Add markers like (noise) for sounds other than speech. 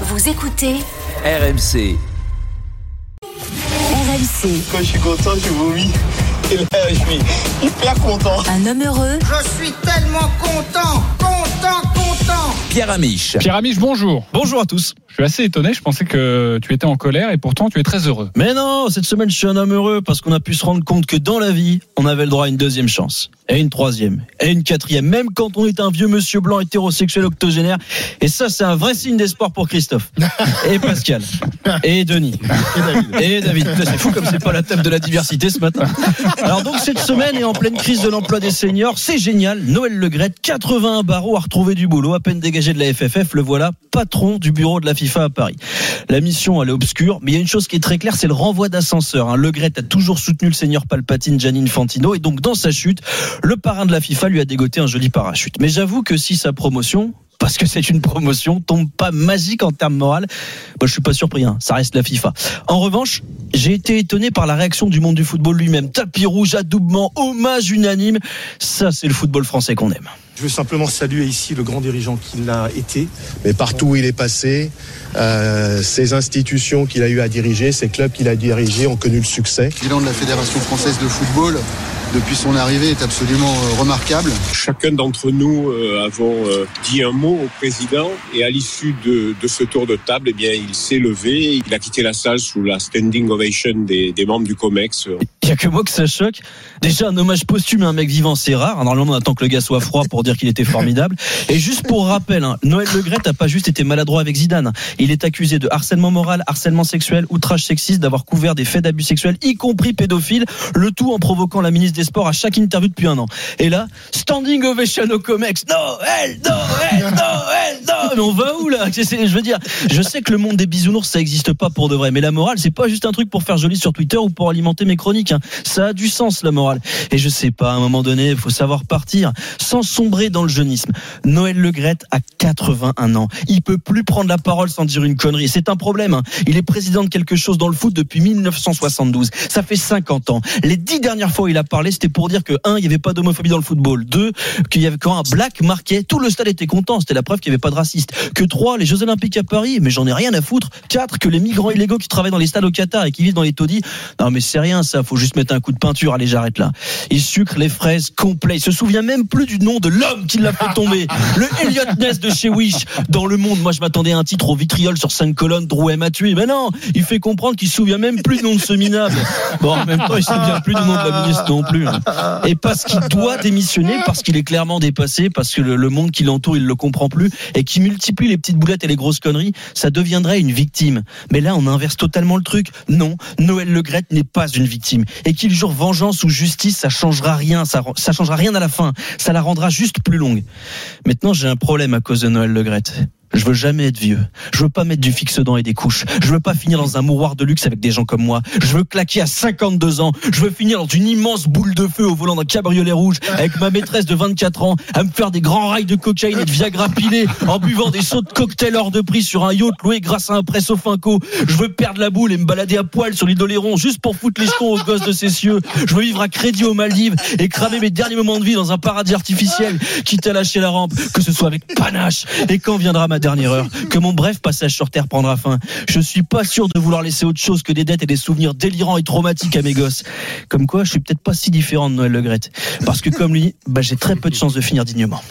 Vous écoutez RMC. RMC. Quand je suis content, je vomis. Et là, je suis hyper content. Un homme heureux Je suis tellement content, content, content. Pierre Amiche. Pierre Amiche, bonjour. Bonjour à tous. Je suis assez étonné, je pensais que tu étais en colère et pourtant tu es très heureux. Mais non, cette semaine je suis un homme heureux parce qu'on a pu se rendre compte que dans la vie, on avait le droit à une deuxième chance, et une troisième, et une quatrième, même quand on est un vieux monsieur blanc hétérosexuel octogénaire. Et ça, c'est un vrai signe d'espoir pour Christophe, (laughs) et Pascal, et Denis, et David. C'est fou comme c'est pas la table de la diversité ce matin. Alors donc cette semaine est en pleine crise de l'emploi des seniors, c'est génial. Noël Legrette, 81 barreaux à retrouver du boulot, à peine dégagé de la FFF, le voilà patron du bureau de la FIFA à Paris. La mission, elle est obscure, mais il y a une chose qui est très claire, c'est le renvoi d'ascenseur. Hein. Le Gret a toujours soutenu le seigneur Palpatine, Gianni Fantino, et donc dans sa chute, le parrain de la FIFA lui a dégoté un joli parachute. Mais j'avoue que si sa promotion, parce que c'est une promotion, tombe pas magique en termes moral, moi je suis pas surpris, hein. ça reste la FIFA. En revanche, j'ai été étonné par la réaction du monde du football lui-même. Tapis rouge, adoubement, hommage unanime, ça c'est le football français qu'on aime. Je veux simplement saluer ici le grand dirigeant qu'il a été. Mais partout où il est passé, euh, ces institutions qu'il a eu à diriger, ces clubs qu'il a dirigés ont connu le succès. Le bilan de la Fédération française de football depuis son arrivée est absolument euh, remarquable. Chacun d'entre nous euh, avons euh, dit un mot au président et à l'issue de, ce tour de table, eh bien, il s'est levé, il a quitté la salle sous la standing ovation des membres du COMEX. Il y a que moi que ça choque. Déjà, un hommage posthume à un mec vivant, c'est rare. Normalement, on attend que le gars soit froid pour dire qu'il était formidable. Et juste pour rappel, hein, Noël Legret n'a pas juste été maladroit avec Zidane. Il est accusé de harcèlement moral, harcèlement sexuel, outrage sexiste, d'avoir couvert des faits d'abus sexuels, y compris pédophiles, le tout en provoquant la ministre des Sports à chaque interview depuis un an. Et là, standing ovation au Comex. Noël, Noël, Noël. On va où là? Je veux dire, je sais que le monde des bisounours, ça existe pas pour de vrai. Mais la morale, c'est pas juste un truc pour faire joli sur Twitter ou pour alimenter mes chroniques. Hein. Ça a du sens, la morale. Et je sais pas, à un moment donné, il faut savoir partir sans sombrer dans le jeunisme. Noël Legrette a 81 ans. Il peut plus prendre la parole sans dire une connerie. C'est un problème. Hein. Il est président de quelque chose dans le foot depuis 1972. Ça fait 50 ans. Les dix dernières fois où il a parlé, c'était pour dire que un, il y avait pas d'homophobie dans le football. Deux, qu'il y avait quand un black marquait, tout le stade était content. C'était la preuve qu'il n'y avait pas de Que trois, les Jeux Olympiques à Paris, mais j'en ai rien à foutre. Quatre, que les migrants illégaux qui travaillent dans les stades au Qatar et qui vivent dans les taudis. Non, mais c'est rien, ça. Faut juste mettre un coup de peinture. Allez, j'arrête là. Il sucre les fraises complet. Il se souvient même plus du nom de l'homme qui l'a fait tomber. Le Elliot Ness de chez Wish. Dans le monde, moi, je m'attendais à un titre au vitriol sur cinq colonnes. Drouet m'a tué. Mais non, il fait comprendre qu'il se souvient même plus du nom de ce minable. Bon, même temps, il se souvient plus du nom de la ministre non plus. hein. Et parce qu'il doit démissionner, parce qu'il est clairement dépassé, parce que le, le monde qui l'entoure, il le comprend plus, et qui multiplie les petites boulettes et les grosses conneries, ça deviendrait une victime. Mais là, on inverse totalement le truc. Non, Noël Legrette n'est pas une victime. Et qu'il jure vengeance ou justice, ça changera rien, ça, ça changera rien à la fin. Ça la rendra juste plus longue. Maintenant, j'ai un problème à cause de Noël Legrette. Je veux jamais être vieux. Je veux pas mettre du fixe dents et des couches. Je veux pas finir dans un mouroir de luxe avec des gens comme moi. Je veux claquer à 52 ans. Je veux finir dans une immense boule de feu au volant d'un cabriolet rouge avec ma maîtresse de 24 ans à me faire des grands rails de cocaïne et de Viagra pilé en buvant des sauts de cocktail hors de prix sur un yacht loué grâce à un presso finco. Je veux perdre la boule et me balader à poil sur l'île d'Oléron juste pour foutre les jetons aux gosses de ces cieux. Je veux vivre à crédit aux Maldives et cramer mes derniers moments de vie dans un paradis artificiel, quitte à lâcher la rampe, que ce soit avec panache. Et quand viendra ma dernière heure, que mon bref passage sur Terre prendra fin. Je suis pas sûr de vouloir laisser autre chose que des dettes et des souvenirs délirants et traumatiques à mes gosses. Comme quoi, je suis peut-être pas si différent de Noël Legrette. Parce que comme lui, bah, j'ai très peu de chances de finir dignement.